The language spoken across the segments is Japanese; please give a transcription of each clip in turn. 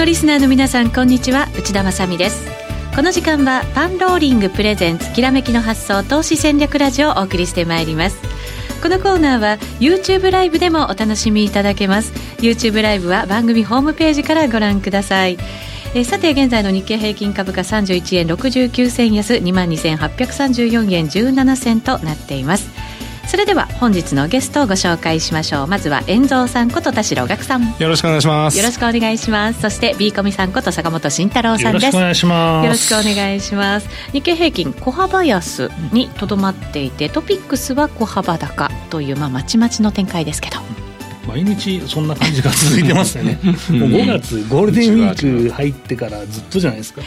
のリスナーの皆さんこんにちは。内田まさです。この時間はパンローリングプレゼンツきらめきの発想投資戦略ラジオをお送りしてまいります。このコーナーは YouTube ライブでもお楽しみいただけます。YouTube ライブは番組ホームページからご覧ください。えー、さて現在の日経平均株価31円69銭安2万2834円17銭となっています。それでは本日のゲストをご紹介しましょう。まずは遠蔵さんこと田代岳さん。よろしくお願いします。よろしくお願いします。そして B コミさんこと坂本慎太郎さんです。よろしくお願いします。よろしくお願いします。日経平均小幅安にとどまっていてトピックスは小幅高というまあまちまちの展開ですけど。毎日そんな感じが続いてますよね。もう5月ゴールデンウィーク入ってからずっとじゃないですか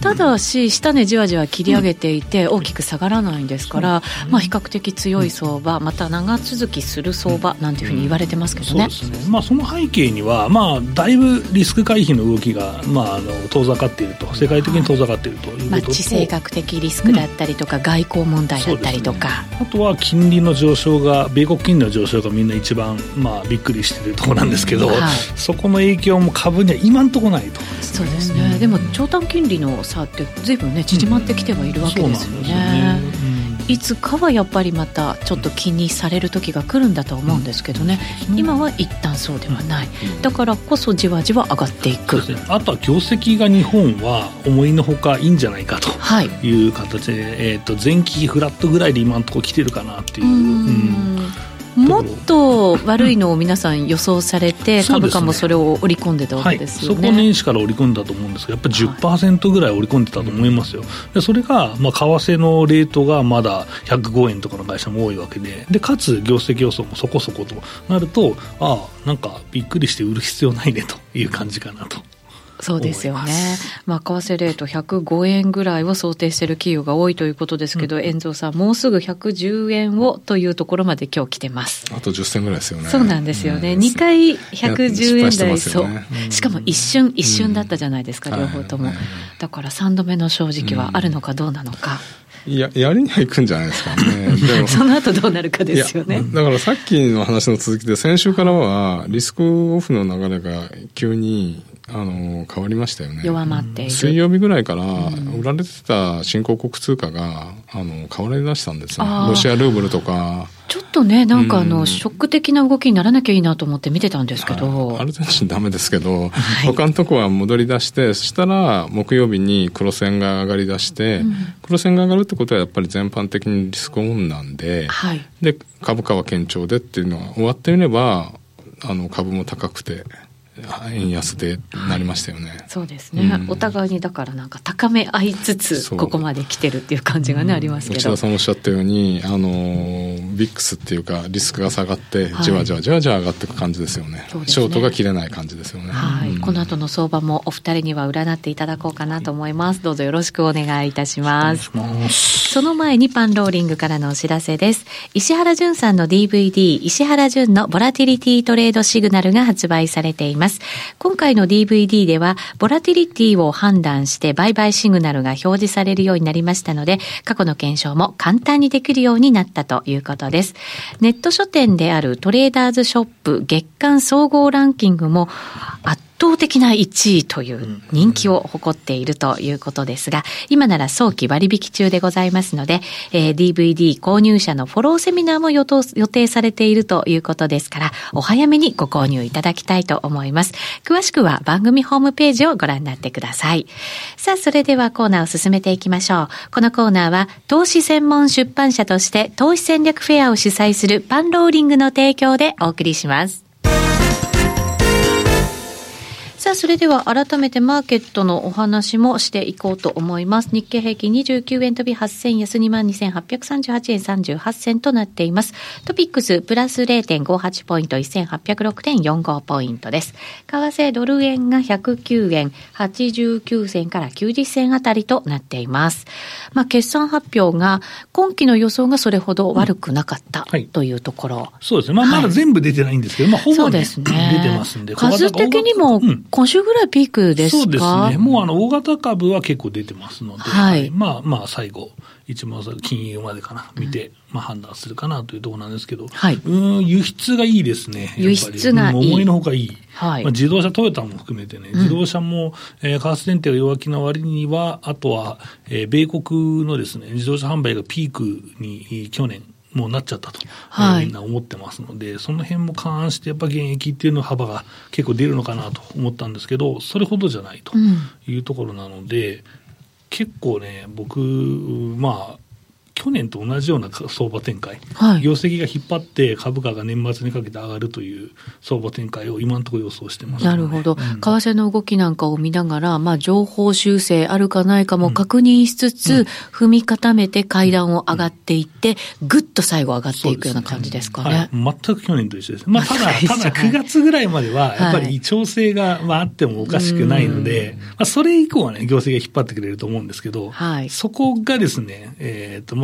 ただし下値じわじわ切り上げていて大きく下がらないんですから、まあ、比較的強い相場また長続きする相場なんていうふうに言われてますけどね,、そうですね。まあ、その背景には、まあ、だいぶリスク回避の動きが、まあ、あの遠ざかっていると。世界的に遠ざかっているということと、まあ、地政学的リスクだったりとか、うん、外交問題だったりとか、ね、あとは金利の上昇が米国金利の上昇がみんな一番、まあ、びっくりしているところなんですけど、はい、そこの影響も株には今のところないと、そうですね、でも長短金利の差ってずいぶんね縮まってきてはいるわけですよね。いつかはやっぱりまたちょっと気にされる時が来るんだと思うんですけどね、うん、今は一旦そうではない、うん、だからこそじわじわ上がっていく、ね、あとは業績が日本は思いのほかいいんじゃないかと。い。う形で、はい、えーと、前期フラットぐらいで今のところ来てるかなっていう。うんもっと悪いのを皆さん予想されて、株価もそれを織り込んでたわけですよね、はい、そこ年始から織り込んだと思うんですがやっぱり10%ぐらい織り込んでたと思いますよ、でそれが、まあ、為替のレートがまだ105円とかの会社も多いわけで。でかつ業績予想もそこそことなるとああなんかびっくりして売る必要ないねという感じかなと。そうですよね、まあ、為替レート105円ぐらいを想定している企業が多いということですけど、遠、う、藤、さん、もうすぐ110円をというところまで今日来てます。あと10銭ぐらいですよね。そうなんですよね、うん、2回110円台、ね、そう、しかも一瞬、一瞬だったじゃないですか、両方とも、だから3度目の正直はあるのかどうなのか。いや、やりにはいくんじゃないですかね。その後どうなるかですよね。だからさっきの話の続きで、先週からは、リスクオフの流れが急にあの変わりましたよね。弱まっている。水曜日ぐらいから売られてた新興国通貨があの買われ出したんですよ。ロシアルーブルとかちょっとねなんかあの、うん、ショック的な動きにならなきゃいいなと思って見てたんですけど。アルゼンチンダメですけど、はい、他のとこは戻り出してそしたら木曜日に黒線が上がり出して、うん、黒線が上がるってことはやっぱり全般的にリスクオンなんで、はい、で株価は堅調でっていうのは終わってみればあの株も高くて円安でなりましたよね、はい、そうですね、うん、お互いにだからなんか高め合いつつここまで来てるっていう感じがね、うん、ありますけど。内田さんおっしゃったようにあのビックスっていうかリスクが下がってじわじわじわじわ上がっていく感じですよね。はい、ショートが切れない感じですよね。はい、うん、この後の相場もお二人には占っていただこうかなと思います。どうぞよろしくお願いいたします。その前にパンローリングからのお知らせです。石原淳さんの DVD 石原淳のボラティリティトレードシグナルが発売されていますます。今回の DVD では、ボラティリティを判断して売買シグナルが表示されるようになりましたので、過去の検証も簡単にできるようになったということです。ネット書店であるトレーダーズショップ月間総合ランキングも圧倒的な1位という人気を誇っているということですが、今なら早期割引中でございますので、えー、DVD 購入者のフォローセミナーも予定されているということですから、お早めにご購入いただきたいと思います。詳しくは番組ホームページをご覧になってください。さあ、それではコーナーを進めていきましょう。このコーナーは、投資専門出版社として投資戦略フェアを主催するパンローリングの提供でお送りします。さあ、それでは改めてマーケットのお話もしていこうと思います。日経平均29円飛び8000安22,838円38銭となっています。トピックスプラス0.58ポイント1806.45ポイントです。為替ドル円が109円89銭から90銭あたりとなっています。まあ、決算発表が今期の予想がそれほど悪くなかった、うんはい、というところ。そうですね。まあ、まだ全部出てないんですけど、まあ、ほぼ、ね、出てますんで。数的にも、うん今週ぐらいピークですか？そうですね。もうあの、大型株は結構出てますので、はい。まあまあ、最後、一番金融までかな、見て、まあ、判断するかなというところなんですけど、はい、うん輸出がいいですね、輸出がいい。思いのほかいい。はい、まあ、自動車、トヨタも含めてね、自動車も、うん、えー、カース電停が弱気な割には、あとは、えー、米国のですね、自動車販売がピークに去年、もうなっちゃったと、はい、みんな思ってますので、その辺も勘案して、やっぱ現役っていうの幅が結構出るのかなと思ったんですけど、それほどじゃないというところなので、うん、結構ね、僕、まあ、去年と同じような相場展開、はい、業績が引っ張って株価が年末にかけて上がるという相場展開を今のところ予想してます、ね、なるほど、うん、為替の動きなんかを見ながら、まあ、情報修正あるかないかも確認しつつ、うん、踏み固めて階段を上がっていって、ぐっと最後上がっていくような感じですかね。ねはい、全く去年と一緒です。まあ、ただ、ただ9月ぐらいまでは、やっぱり調整が、まあ、あってもおかしくないので、まあ、それ以降はね、業績が引っ張ってくれると思うんですけど、はい、そこがですね、えっ、ー、と、まあ、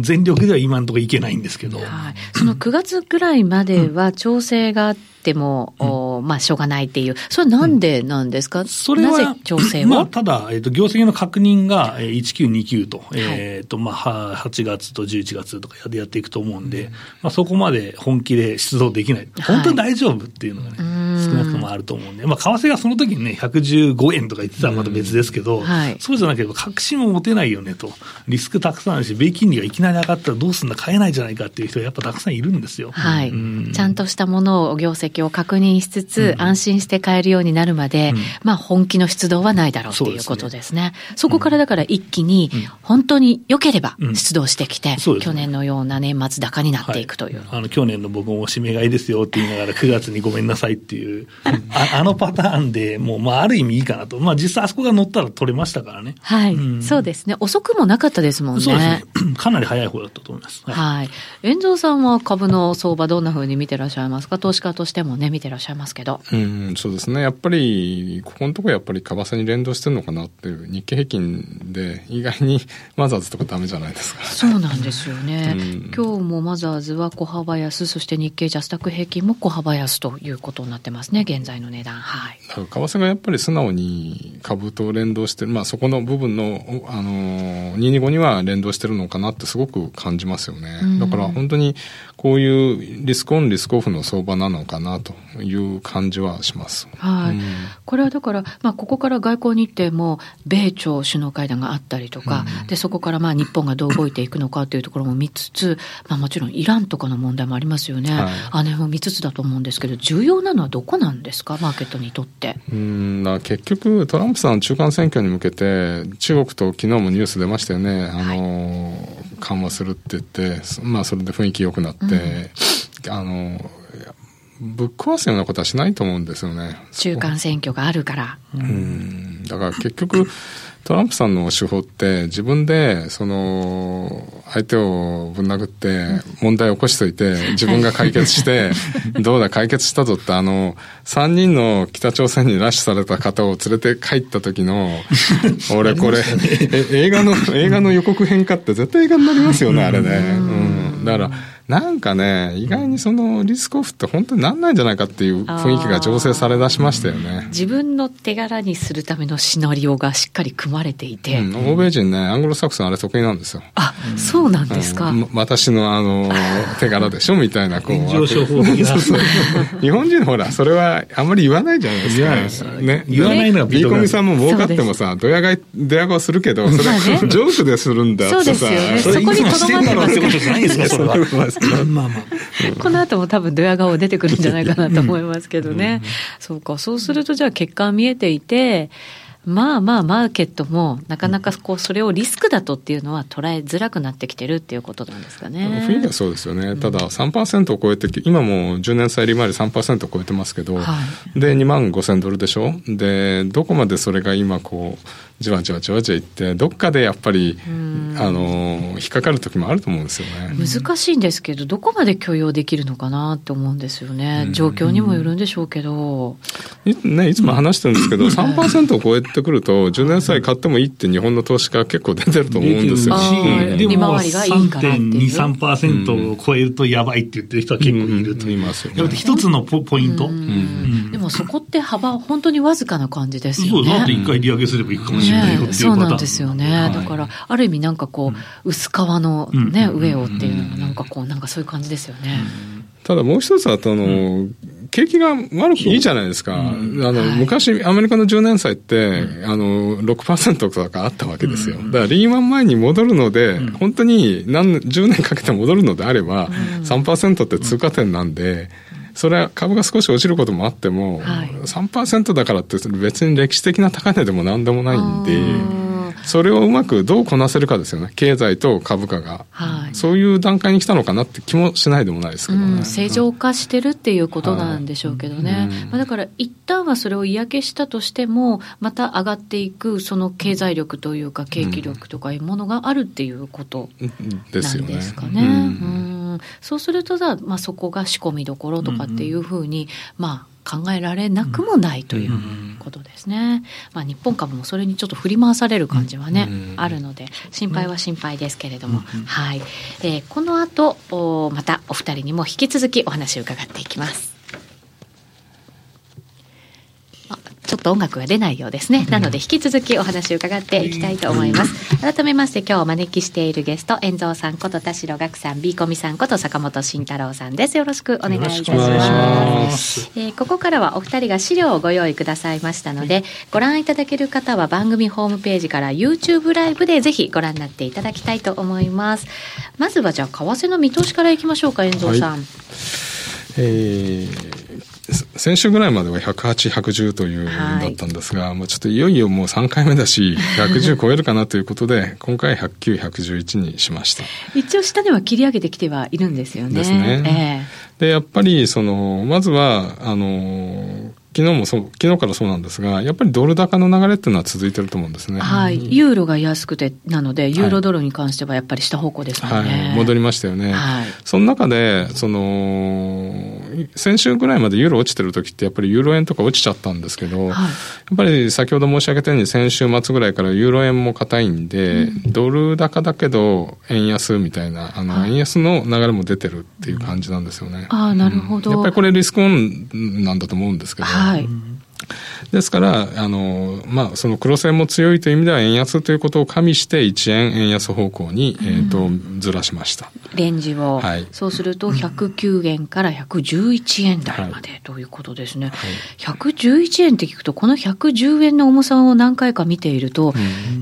全力では今のところいけないんですけど、はい、その9月ぐらいまでは調整があって、っても、うん、まあ、しょうがないっていう、それはなんでなんですか、うん、それは、調整は、まあ、ただ、えーと、業績の確認が1929と、はい、えーとまあ、8月と11月とかでやっていくと思うんで、うん、まあ、そこまで本気で出動できない、本当に大丈夫っていうのがね、はい、少なくともあると思うんで、まあ、為替がその時にね、115円とか言ってたらまた別ですけど、はい、そうじゃなければ確信を持てないよねと、リスクたくさんあるし、米金利がいきなり上がったらどうすんだ、買えないじゃないかっていう人がやっぱたくさんいるんですよ。はい、ちゃんとしたものを、業績を確認しつつ、安心して買えるようになるまで、まあ本気の出動はないだろうっていうことですね。そこからだから一気に、本当に良ければ出動してきて、去年のような年末高になっていくという。あの去年の僕も締め買いですよって言いながら9月にごめんなさいっていう、あ あのパターンでもう、まあある意味いいかなと。まあ実際あそこが乗ったら取れましたからね。はい。そうですね。遅くもなかったですもんね。そうですね。かなり早い方だったと思います。はい。遠藤さんは株の相場どんなふうに見てらっしゃいますか？投資家としてもね、見てらっしゃいますけど。うん、そうですね。やっぱり、ここのところやっぱり為替に連動してるのかなっていう、日経平均で意外にマザーズとかダメじゃないですか。そうなんですよね。うん、今日もマザーズは小幅安、そして日経ジャスタック平均も小幅安ということになってますね、現在の値段。はい。為替がやっぱり素直に株と連動してる、まあそこの部分の、あの、225には連動してるのかなってすごく感じますよね。だから本当にこういうリスクオン、リスクオフの相場なのかなという感じはします。はい。うん、これはだから、まあ、ここから外交日程も、米朝首脳会談があったりとか、うん、で、そこからまあ、日本がどう動いていくのかというところも見つつ、まあ、もちろんイランとかの問題もありますよね。はい、あれも見つつだと思うんですけど、重要なのはどこなんですか、マーケットにとって。うん結局、トランプさん中間選挙に向けて、中国と昨日もニュース出ましたよね。あの、はい、緩和するって言って、まあ、それで雰囲気良くなって、うん、あの、ぶっ壊すようなことはしないと思うんですよね。中間選挙があるから。うん。だから結局、トランプさんの手法って自分でその相手をぶん殴って問題を起こしといて自分が解決して どうだ解決したぞってあの3人の北朝鮮に拉致された方を連れて帰った時の 俺これ映画の映画の予告編かって絶対映画になりますよねあれね。うん、だからなんかね、意外にそのリスクオフって本当になんないんじゃないかっていう雰囲気が醸成されだしましたよね。自分の手柄にするためのシナリオがしっかり組まれていて。うん、欧米人ね、アングロサクソンあれ得意なんですよ。あ、そうなんですか。うん、私のあの、手柄でしょみたいな、こう。炎上法的な。日本人ほら、それはあんまり言わないじゃないですか。言わないです。ね。言わないのがビーコミさんも儲かってもさ、ドヤ買い、ドヤ顔するけど、それ、ジョークでするんだってさ。そうですよね。そこにとどまってますってことじゃないですか、それは。まあまあ。この後も多分ドヤ顔出てくるんじゃないかなと思いますけどね。そうか、そうするとじゃあ結果見えていて、まあまあ、マーケットもなかなかこうそれをリスクだとっていうのは捉えづらくなってきてるっていうことなんですかね。雰囲気はそうですよね。ただ3%を超えて、今も10年債利回り3%を超えてますけど、はい、で、2万5千ドルでしょ？で、どこまでそれが今こう、じわじわじわじわいって、どっかでやっぱり、あの、引っかかる時もあると思うんですよね。難しいんですけど、どこまで許容できるのかなって思うんですよね。状況にもよるんでしょうけど。ね、いつも話してるんですけど、3%を超えてくると、10年債買ってもいいって日本の投資家結構出てると思うんですよ。でも、3.2、3%を超えるとやばいって言ってる人は結構いると。いますよ、ね。一つのポイント。でもそこって幅、本当にわずかな感じですよね。そう、だって一回利上げすればいくかもしれないよっていうパターン、そうなんですよね。だから、ある意味なんかこう、薄皮のね、上をっていうのもなんかこう、なんかそういう感じですよね。ただもう一つは、あの、景気が悪くいいじゃないですか。あの、昔、アメリカの10年債って、あの、6%とかあったわけですよ。だからリーマン前に戻るので、本当に何、10年かけて戻るのであれば、3%って通過点なんで、それは株が少し落ちることもあっても、はい、3%だからって別に歴史的な高値でも何でもないんで、それをうまくどうこなせるかですよね。経済と株価が、はい、そういう段階に来たのかなって気もしないでもないですけどね、うん、正常化してるっていうことなんでしょうけどね、はいまあ、だから一旦はそれを嫌気したとしてもまた上がっていくその経済力というか景気力とかいうものがあるっていうことなんですかね。うんそうするとさ、まあ、そこが仕込みどころとかっていうふうに、まあ考えられなくもないということですね。まあ、日本株もそれにちょっと振り回される感じはね、あるので、心配は心配ですけれども、はい。えー、この後お、またお二人にも引き続きお話を伺っていきます。ちょっと音楽が出ないようですね。なので引き続きお話を伺っていきたいと思います。改めまして今日お招きしているゲスト、遠蔵さんこと田代岳さん、ビーコミさんこと坂本慎太郎さんです。よろしくお願いいたします。えー、ここからはお二人が資料をご用意くださいましたので、ご覧いただける方は番組ホームページから YouTube ライブでぜひご覧になっていただきたいと思います。まずはじゃあ為替の見通しからいきましょうか、遠蔵さん。はい、えー先週ぐらいまでは108、110というだったんですが、はい、もうちょっといよいよもう3回目だし、110超えるかなということで、今回109、111にしました。一応下では切り上げてきてはいるんですよね。ですね。えー、で、やっぱり、その、まずは、あの、昨日もそう、昨日からそうなんですが、やっぱりドル高の流れっていうのは続いてると思うんですね。はい。ユーロが安くて、なので、ユーロドルに関してはやっぱり下方向ですもんね。はい、戻りましたよね。はい。その中で、その、先週ぐらいまでユーロ落ちてる時ってやっぱりユーロ円とか落ちちゃったんですけど、はい、やっぱり先ほど申し上げたように先週末ぐらいからユーロ円も硬いんで、うん、ドル高だけど円安みたいな、あの、円安の流れも出てるっていう感じなんですよね。ああ、なるほど、うん、やっぱりこれリスクオンなんだと思うんですけど。はい。ですから、あの、まあ、その黒線も強いという意味では円安ということを加味して1円円安方向に、えっ、と、ずらしました。レンジを。はい。そうすると109円から111円台までということですね。はい、111円って聞くと、この110円の重さを何回か見ていると、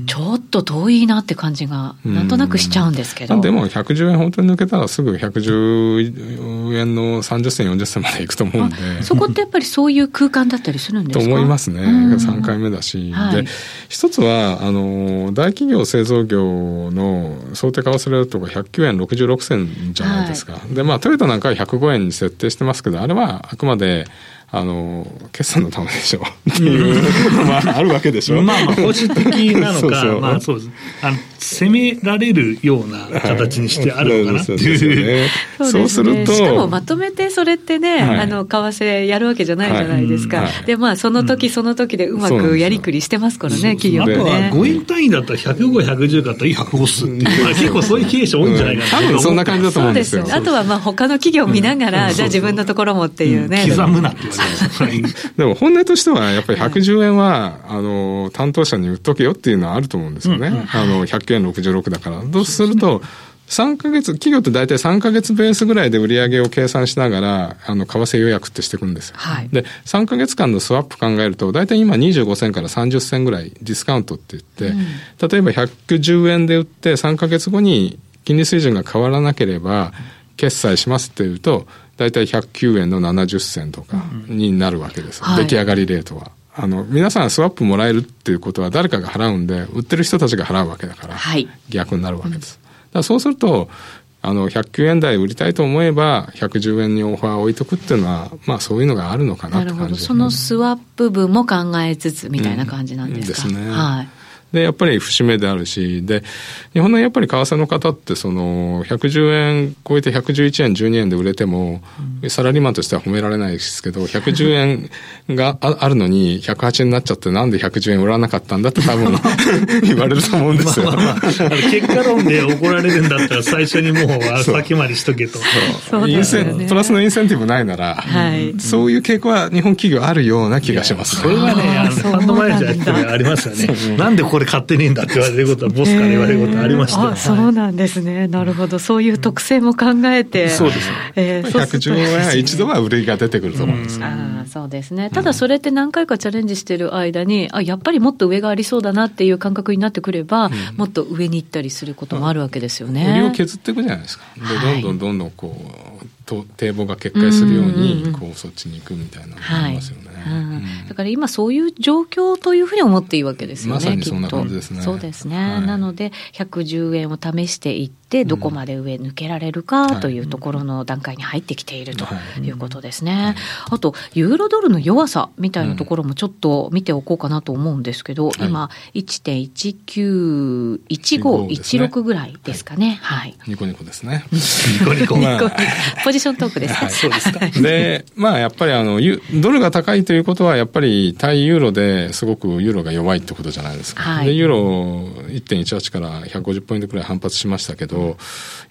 ちょっと遠いなって感じが、なんとなくしちゃうんですけど。でも110円本当に抜けたらすぐ110円の30銭、40銭までいくと思うんで。そこってやっぱりそういう空間だったりするんです思いますね。3回目だし。はい、で、一つは、あの、大企業製造業の想定為替レートが109円66銭じゃないですか。はい、で、まあ、トヨタなんかは105円に設定してますけど、あれはあくまで、あの、決算のためでしょ。っていうのも あるわけでしょ。まあまあ、保守的なのか、そうそう。まあそうです。あの、攻められるような形にしてあるのかなっていう。そうすると。しかもまとめてそれってね、はい、あの、為替やるわけじゃないじゃないですか。はい、で、まあ、その時その時でうまくやりくりしてますからね、企業ね。あとは5円単位だったら105、110かったら105っすっていう。結構そういう経営者多いんじゃないかな、多分そんな感じだと思うんですよ。あとはまあ他の企業見ながら、じゃあ自分のところもっていうね。刻むなってでも本音としては、やっぱり110円は、あの、担当者に売っとけよっていうのはあると思うんですよね。あの、100円66だから。そうすると、3か月、企業って大体3か月ベースぐらいで売り上げを計算しながら、あの、為替予約ってしていくんですよ。はい、で、3か月間のスワップ考えると、大体今25銭から30銭ぐらいディスカウントって言って、うん、例えば110円で売って3か月後に金利水準が変わらなければ、決済しますっていうと、大体109円の70銭とかになるわけです、うん出来上がりレートは。あの、皆さんスワップもらえるっていうことは誰かが払うんで、売ってる人たちが払うわけだから、はい、逆になるわけです。だからそうすると、あの、109円台売りたいと思えば、110円にオファーを置いとくっていうのは、まあそういうのがあるのかなって感じ、ね、そのスワップ分も考えつつみたいな感じなんですか、うん、ですね。はい。で、やっぱり節目であるし、で、日本のやっぱり為替の方って、その、110円超えて111円、12円で売れても、うん、サラリーマンとしては褒められないですけど、110円があるのに108円になっちゃって、なんで110円売らなかったんだって多分 言われると思うんですよ。まあまあまあ、結果論で怒られるんだったら最初にもう先回りしとけと。そう。インセンプラスのインセンティブないなら、はい、そういう傾向は日本企業あるような気がします、ね、それはね、あのファンドマネージャーありますよね。なんでこれ買ってねえんだって言われることは、ボスから言われることありました、えー、そうなんですね。なるほど。そういう特性も考えて。そうですね。えー、110円は一度は売りが出てくると思うんです、あそうですね。ただそれって何回かチャレンジしてる間に、あ、やっぱりもっと上がありそうだなっていう感覚になってくれば、もっと上に行ったりすることもあるわけですよね。売りを削っていくじゃないですか。で、どんどんどんどんこう、と堤防が決壊するように、こうそっちに行くみたいなのがありますよね。だから今そういう状況というふうに思っていいわけですよね。まさにそんな感じですね。そうですね。はい、なので110円を試していって、どこまで上抜けられるかというところの段階に入ってきているということですね。あと、ユーロドルの弱さみたいなところもちょっと見ておこうかなと思うんですけど、今1.191516ぐらいですかね。はい。ニコニコですね。ニコニコ。ポジショントークですか。そうですか。で、まあやっぱりあの、ドルが高いということは、やっぱり対ユーロですごくユーロが弱いってことじゃないですか。はい、で、ユーロ1.18から150ポイントくらい反発しましたけど、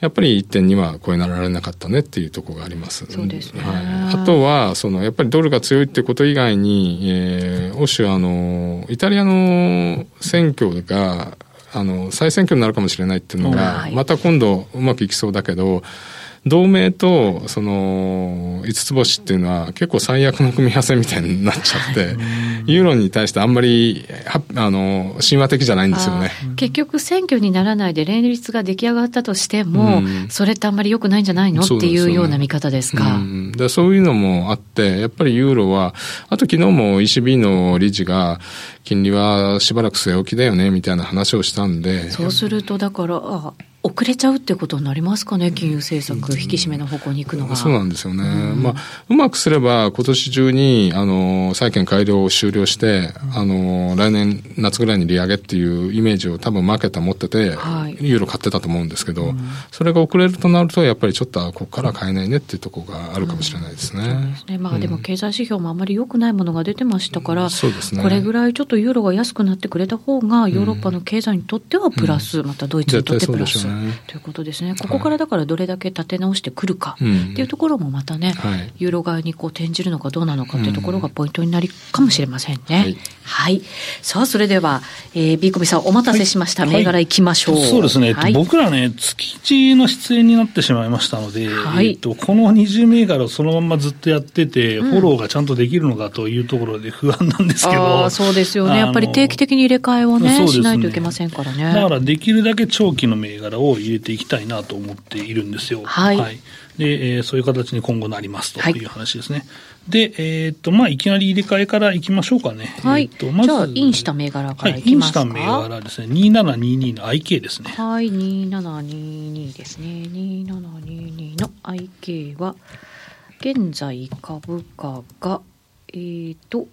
やっぱり1.2は超えなられなかったねっていうところがあります。そうですね。はい、あとは、その、やっぱりドルが強いってこと以外に、えー、欧州あの、イタリアの選挙が、あの、再選挙になるかもしれないっていうのが、また今度うまくいきそうだけど、同盟とその五つ星っていうのは結構最悪の組み合わせみたいになっちゃって、ユーロに対してあんまりあの神話的じゃないんですよね。結局選挙にならないで連立が出来上がったとしても、うん、それってあんまり良くないんじゃないの？っていうような見方ですか？うん、でそういうのもあってやっぱりユーロはあと昨日も ECB の理事が金利はしばらく据え置きだよねみたいな話をしたんでそうするとだからあ遅れちゃうってことになりますかね、金融政策、引き締めの方向に行くのが。そうなんですよね。うん、まあ、うまくすれば、今年中に、あの、債券改良を終了して、あの、来年夏ぐらいに利上げっていうイメージを多分マーケットは持ってて、はい、ユーロ買ってたと思うんですけど、うん、それが遅れるとなると、やっぱりちょっと、ここから買えないねっていうところがあるかもしれないですね。うん、すね。まあ、でも経済指標もあまり良くないものが出てましたから、そうですね。これぐらいちょっとユーロが安くなってくれた方が、ヨーロッパの経済にとってはプラス、またドイツにとってプラス、ということでですね、ここからだからどれだけ立て直してくるかっていうところもまたね、はい、ユーロ側にこう転じるのかどうなのかっていうところがポイントになりかもしれませんね。はい、はい、さあ、それでは、えー、ビーコミさんお待たせしました。はい、銘柄いきましょう。そうですね、僕らね、月1の出演になってしまいましたので、はい、えー、とこの20銘柄をそのままずっとやってて、フォローがちゃんとできるのかというところで不安なんですけど。あそうですよね。やっぱり定期的に入れ替えをね、ねしないといけませんからね。だからできるだけ長期の銘柄を入れていきたいなと思っているんですよ。はい。はい、で、えー、そういう形に今後なりますという話ですね。はい、で、えー、っと、まあ、いきなり入れ替えからいきましょうかね。はい。えー、っと、まず。じゃあ、インした銘柄からいきますか、はい、インした銘柄ですね。2722の IK ですね。はい、2722ですね。2722の IK は、現在株価が、えー、っと、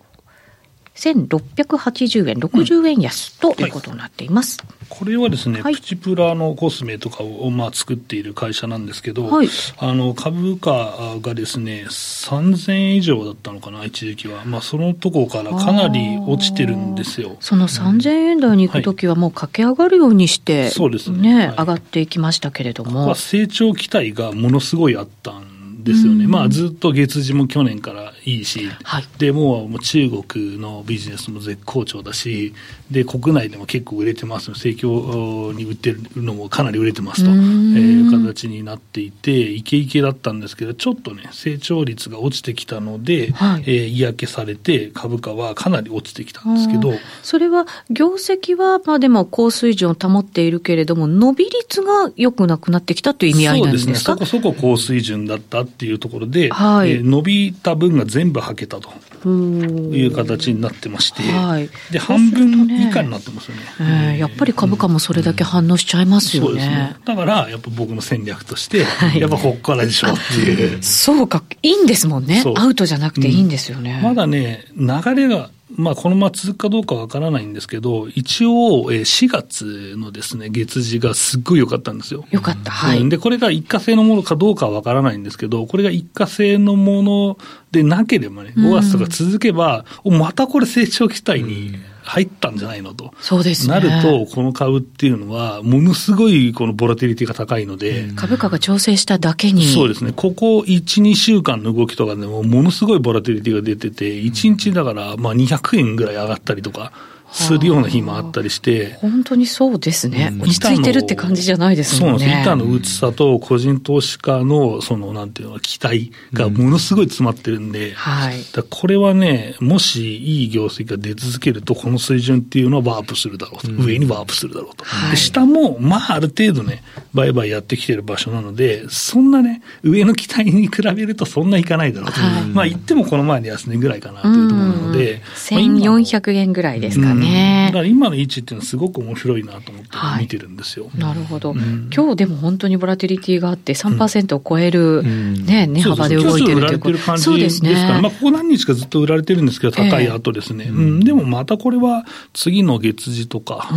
1680円、60円安ということになっています。はい、これはですね、はい、プチプラのコスメとかを、まあ、作っている会社なんですけど、はい、あの株価がですね、3000円以上だったのかな、一時期は。まあ、そのところからかなり落ちてるんですよ。その3000円台に行くときは、もう駆け上がるようにして、そうですね、上がっていきましたけれども。成長期待がものすごいあったんですよね。まあ、ずっと月次も去年からいいし、はい、でもう中国のビジネスも絶好調だし、で国内でも結構売れてます、盛況に売ってるのもかなり売れてますという形になっていて、イケイケだったんですけど、ちょっとね、成長率が落ちてきたので、はい、えー、嫌気されて、株価はかなり落ちてきたんですけど、それは業績はまあでも高水準を保っているけれども、伸び率が良くなくなってきたという意味合いなんですか？そうですね、そこそこ高水準だったっていうところで、はい、えー、伸びた分が全部はけたという形になってまして、はい、で半分以下になってますよね、えー、やっぱり株価もそれだけ反応しちゃいますよね。うん、ね。だからやっぱ僕の戦略として、はい、やっぱここからでしょっていう。そうか、いいんですもんね。アウトじゃなくていいんですよね。うん、まだね、流れがまあ、このまま続くかどうかわからないんですけど、一応、4月のですね、月次がすっごい良かったんですよ。よかった。はい。で、これが一過性のものかどうかはわからないんですけど、これが一過性のものでなければね、5月とか続けば、うん、またこれ成長期待に、入ったんじゃないのと。そうですね。なると、この株っていうのは、ものすごいこのボラティリティが高いので。うん、株価が調整しただけに。そうですね。ここ1、2週間の動きとかでも、ものすごいボラティリティが出てて、1日だから、まあ200円ぐらい上がったりとか。するような日もあったりして、本当にそうですね、落ち着いてるって感じじゃないですもんね。そうなんです。板の薄さと個人投資家の、その、なんていうの、期待がものすごい詰まってるんで、うん、はい。これはね、もしいい業績が出続けると、この水準っていうのはワープするだろうと、うん、上にワープするだろうと。はい、下も、まあ、ある程度ね、売買やってきてる場所なので、そんなね、上の期待に比べるとそんないかないだろうと。はい、まあ、言ってもこの前の安値ぐらいかなというところなので、うん、1400円ぐらいですかね。だから今の位置っていうのはすごく面白いなと思って見てるんですよ。はい、なるほど、うん、今日でも本当にボラティリティがあって3%を超える、ね、値幅で動いてるということ。そうですね。まあ、ここ何日かずっと売られてるんですけど、高い後ですね。えー、うん、でもまたこれは次の月次とか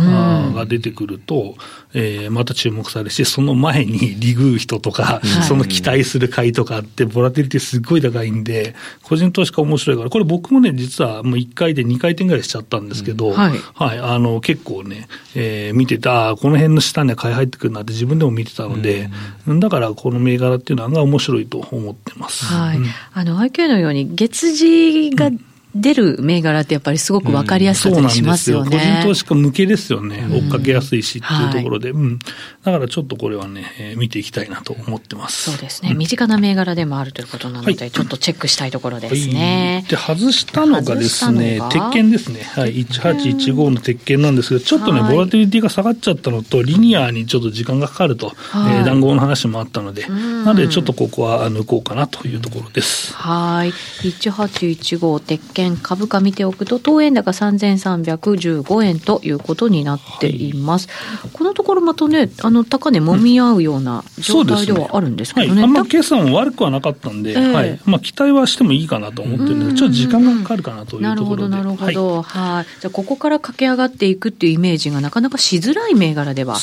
が出てくると、えー、また注目されるし、その前にリグう人とか、はい、その期待する買いとかって、ボラティリティすっごい高いんで、個人投資家面白いから、これ僕もね、実はもう1回で2回転ぐらいしちゃったんですけど、うん、はい、はい、あの、結構ね、えー、見てた、この辺の下に買い入ってくるなって自分でも見てたので、うん、だからこの銘柄っていうのは面白いと思ってます。はい。うん、あの、IQ のように月次が、出る銘柄ってやっぱりすごく分かりやすかったりしますよね。うん、個人投資家向けですよね。追っかけやすいしっていうところで。うん、はい、だからちょっとこれはね、えー、見ていきたいなと思ってます。そうですね。身近な銘柄でもあるということなので、はい、ちょっとチェックしたいところですね。はい、で、外したのがですね、鉄拳ですね。はい。1815の鉄拳なんですけど、ちょっとね、ボラティリティが下がっちゃったのと、リニアにちょっと時間がかかると、はい、えー、談合の話もあったので、なのでちょっとここは抜こうかなというところです。はい。1815鉄拳株価見てておくと、当円高3315円ということになっています。はい、このところまたね、あの、高値もみ合うような状態ではあるんですけどね。ねはい、あんま決算悪くはなかったんで、えー、はい。まあ、期待はしてもいいかなと思ってるんで、ちょっと時間がかかるかなというところで。なるほど、なるほど。はい。じゃあ、ここから駆け上がっていくっていうイメージがなかなかしづらい銘柄では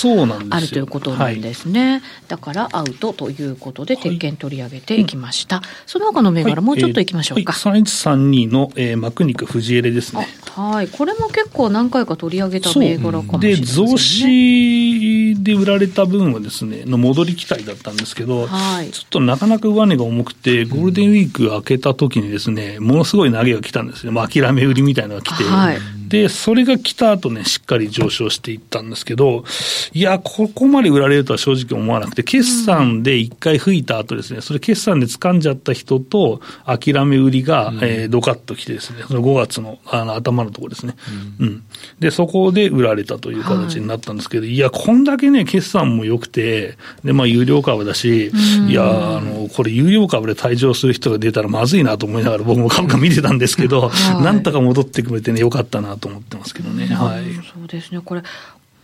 あるということなんですね。はい、だから、アウトということで、鉄拳取り上げていきました。その他の銘柄、もうちょっといきましょうか。はい、3132の、えー、マクニク藤エレですね。はい、これも結構何回か取り上げた銘柄かもしれないで、ね、増資で売られた分はですね、の戻り期待だったんですけど、はい、ちょっとなかなか上値が重くて、ゴールデンウィーク明けた時にですね、ものすごい投げが来たんですね。まあ、諦め売りみたいなのが来て、はい、で、それが来た後ね、しっかり上昇していったんですけど、いや、ここまで売られるとは正直思わなくて、決算で一回吹いた後ですね、それ決算で掴んじゃった人と、諦め売りが、うん、えー、ドカッと来てですね、その5月のあの頭のところですね、うん、うん、で、そこで売られたという形になったんですけど、はい、いや、こんだけね、決算も良くて、で、まあ、有料株だし、いや、あの、これ有料株で退場する人が出たらまずいなと思いながら僕も株価見てたんですけど、はい、なんとか戻ってくれてね、よかったなと思ってますけどね。はい。そうですね。これ、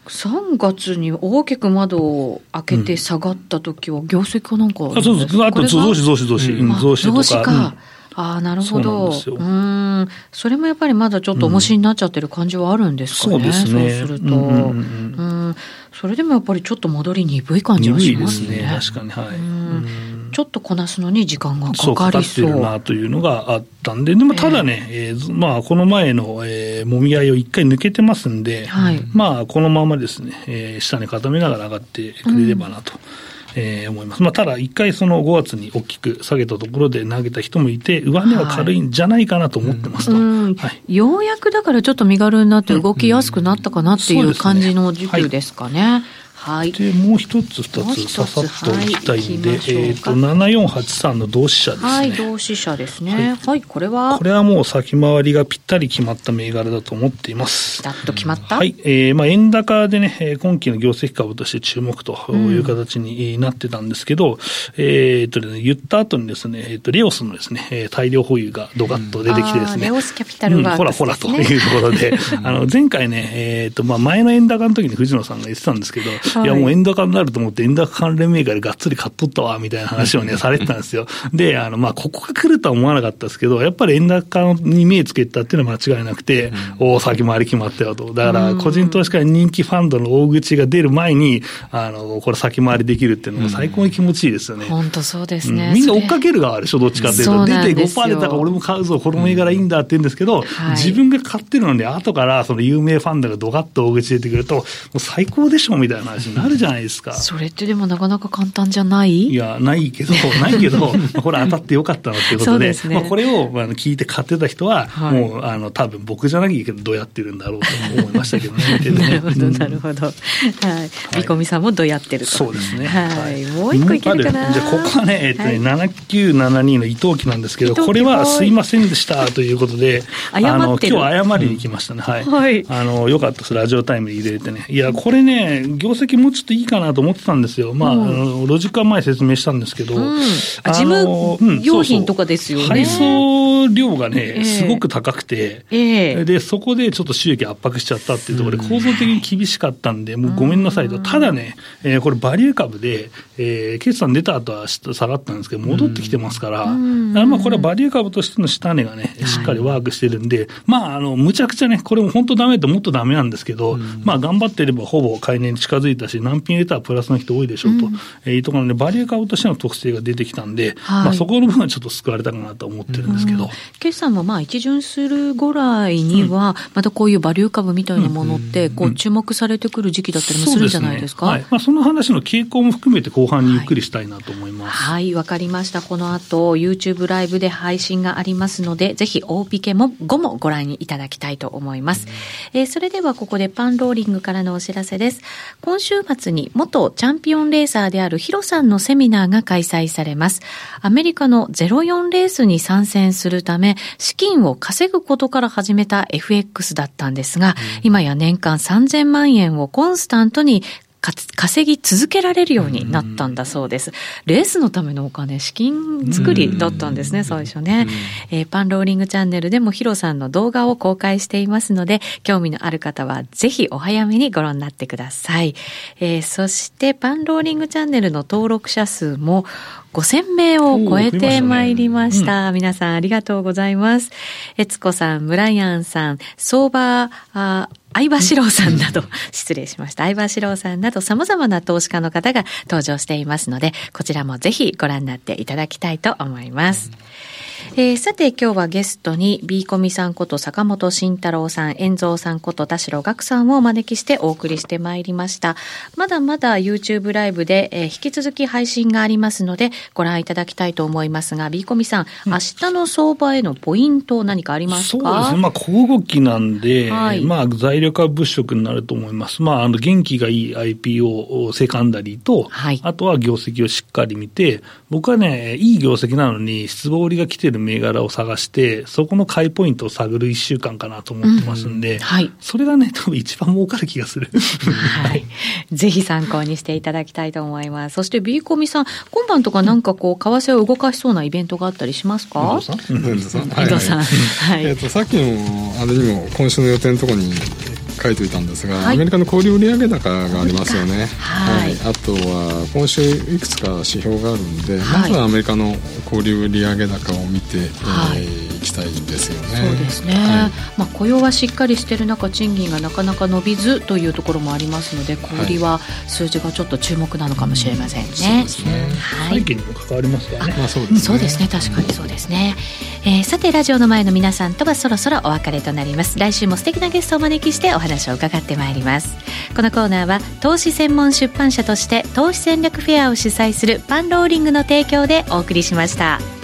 3月に大きく窓を開けて下がった時は、業績はなんか、あ、そうそう。あと増資増資増資。増資とか。ああ、なるほど。ううん。それもやっぱりまだちょっと重しになっちゃってる感じはあるんですかね。うん、そうですね。そうすると。うん、うん、それでもやっぱりちょっと戻り鈍い感じはしますね。ね。確かに、はい。うんちょっとこなすのに時間がかかりそう。そうなというのがあったんで、でもただね、えー、えー、まあ、この前の、えー、もみ合いを一回抜けてますんで、はい、まあ、このままですね、えー、下に固めながら上がってくれればなと。うんえー、思います。まあ、ただ、一回その5月に大きく下げたところで投げた人もいて、上値は軽いんじゃないかなと思ってますと。はい、ようやくだからちょっと身軽になって動きやすくなったかなっていう感じの時期ですかね。はい、でもう一つ二つささっといきたいんで、はい、えっ、ー、と7483の同志社ですね。はい、同志社ですね、はい。はい、これは？これはもう先回りがぴったり決まった銘柄だと思っています。ピタッと決まった？はい、えー、まあ円高でね、今期の業績株として注目という形になってたんですけど、うん、えっ、ー、とね、言った後にですね、えっ、ー、とレオスのですね、大量保有がドカッと出てきてですね、レオスキャピタルワねうん、ほらほらというところで、あの前回ね、えっ、とまあ前の円高の時に藤野さんが言ってたんですけど、はい、いやもう円高になると思って、円高関連銘柄がっつり買っとったわ、みたいな話をね、されてたんですよ。で、あの、まあ、ここが来るとは思わなかったですけど、やっぱり円高に目つけたっていうのは間違いなくて、うん、お先回り決まったよと。だから、個人投資家に人気ファンドの大口が出る前に、あの、これ先回りできるっていうのも最高に気持ちいいですよね。本、当、そうですね、うん、みんな追っかける側でしょ、どっちかっていうと。出て5%出たから俺も買うぞ、この銘柄いいんだって言うんですけど、はい、自分が買ってるのに、後からその有名ファンドがドカッと大口出てくると、もう最高でしょみたいな話になるじゃないですか。それってでもなかなか簡単じゃない？いや、ないけど、ないけど、これ当たってよかったなっていうことで、でね、まあ、これをあの聞いて買ってた人は、はい、もう、あの、多分僕じゃなきゃいけど、どうやってるんだろうと思いましたけどね。なるほど、なるほど。はい。見込みさんもどうやってると。そうですね。はい。もう一個いけるかな。じゃあ、ここはね、えっとね、7972の伊藤記なんですけど、これはすいませんでしたということで、あの、今日謝りに来ましたね。はい。はい。あの、よかったです。ラジオタイムに入れてね。いや、これね、業績もうちょっといいかなと思ってたんですよ。まあ、ロジカル前説明したんですけど、事務用品とかですよね。配送量がね、すごく高くて、で、そこでちょっと収益圧迫しちゃったっていうところで、構造的に厳しかったんで、もうごめんなさいと。ただね、えこれバリュー株で、え決算出た後は下がったんですけど、戻ってきてますから、まあこれはバリュー株としての下値がね、しっかりワークしてるんで、まあ、あの、むちゃくちゃね、これも本当ダメともっとダメなんですけど、まあ頑張ってればほぼ買い値に近づいたし、難品入れたらプラスの人多いでしょうと、えいうところで、バリュー株としての特性が出てきたんで、まあそこの部分はちょっと救われたかなと思ってるんですけど。決算もまあ一巡するぐらいには、またこういうバリュー株みたいなものって、こう注目されてくる時期だったりもするんじゃないですか？はい、まあその話の傾向も含めて後半にゆっくりしたいなと思います。はい、わ、はい、かりました。この後 YouTube ライブで配信がありますので、ぜひ大引けも後もご覧いただきたいと思います。えー、それではここでパンローリングからのお知らせです。今週末に元チャンピオンレーサーであるヒロさんのセミナーが開催されます。アメリカの04レースに参戦するため、資金を稼ぐことから始めた FX だったんですが、うん、今や年間3000万円をコンスタントに稼ぎ続けられるようになったんだそうです。レースのためのお金、資金作りだったんですね、最初ね。えー、パンローリングチャンネルでもヒロさんの動画を公開していますので、興味のある方はぜひお早めにご覧になってください。えー、そしてパンローリングチャンネルの登録者数も5000名を超えてまいりました。皆さんありがとうございます。えつこさん、ムライアンさん、相場、あ相場志郎さんなど、失礼しました。相場志郎さんなど様々な投資家の方が登場していますので、こちらもぜひご覧になっていただきたいと思います。うんえー、さて今日はゲストに B コミさんこと坂本慎太郎さん、遠蔵さんこと田代岳さんをお招きしてお送りしてまいりました。まだまだ YouTube ライブで、えー、引き続き配信がありますのでご覧いただきたいと思いますが、B コミさん、うん、明日の相場へのポイント何かありますか？そうですね。まあ小動きなんで、はい、まあ材料化物色になると思います。まああの元気がいい IPO セカンダリーと、はい、あとは業績をしっかり見て、僕はね、いい業績なのに失望売りが来てる銘柄を探して、そこの買いポイントを探る1週間かなと思ってますんで、うんはい、それがね、多分一番儲かる気がする。はい。ぜひ参考にしていただきたいと思います。そして B コミさん、今晩とかなんかこう、為替を動かしそうなイベントがあったりしますか？遠藤さん。遠藤さん。はい。えっと、さっきの、あれにも、今週の予定のところに、書いておいたんですが、はい、アメリカの小売売上高がありますよね、はい、はい、あとは今週いくつか指標があるんで、はい、まずはアメリカの小売売上高を見て、はい。えー、いきたいですよね。そうですね、はい、まあ、雇用はしっかりしている中賃金がなかなか伸びずというところもありますので小売は数字がちょっと注目なのかもしれませんね、そうですね、はい、背景にも関わりますからね、まあ、そうですね。そうですね。確かにそうですね、えー、さてラジオの前の皆さんとはそろそろお別れとなります。来週も素敵なゲストをお招きしてお話を伺ってまいります。このコーナーは投資専門出版社として投資戦略フェアを主催するパンローリングの提供でお送りしました。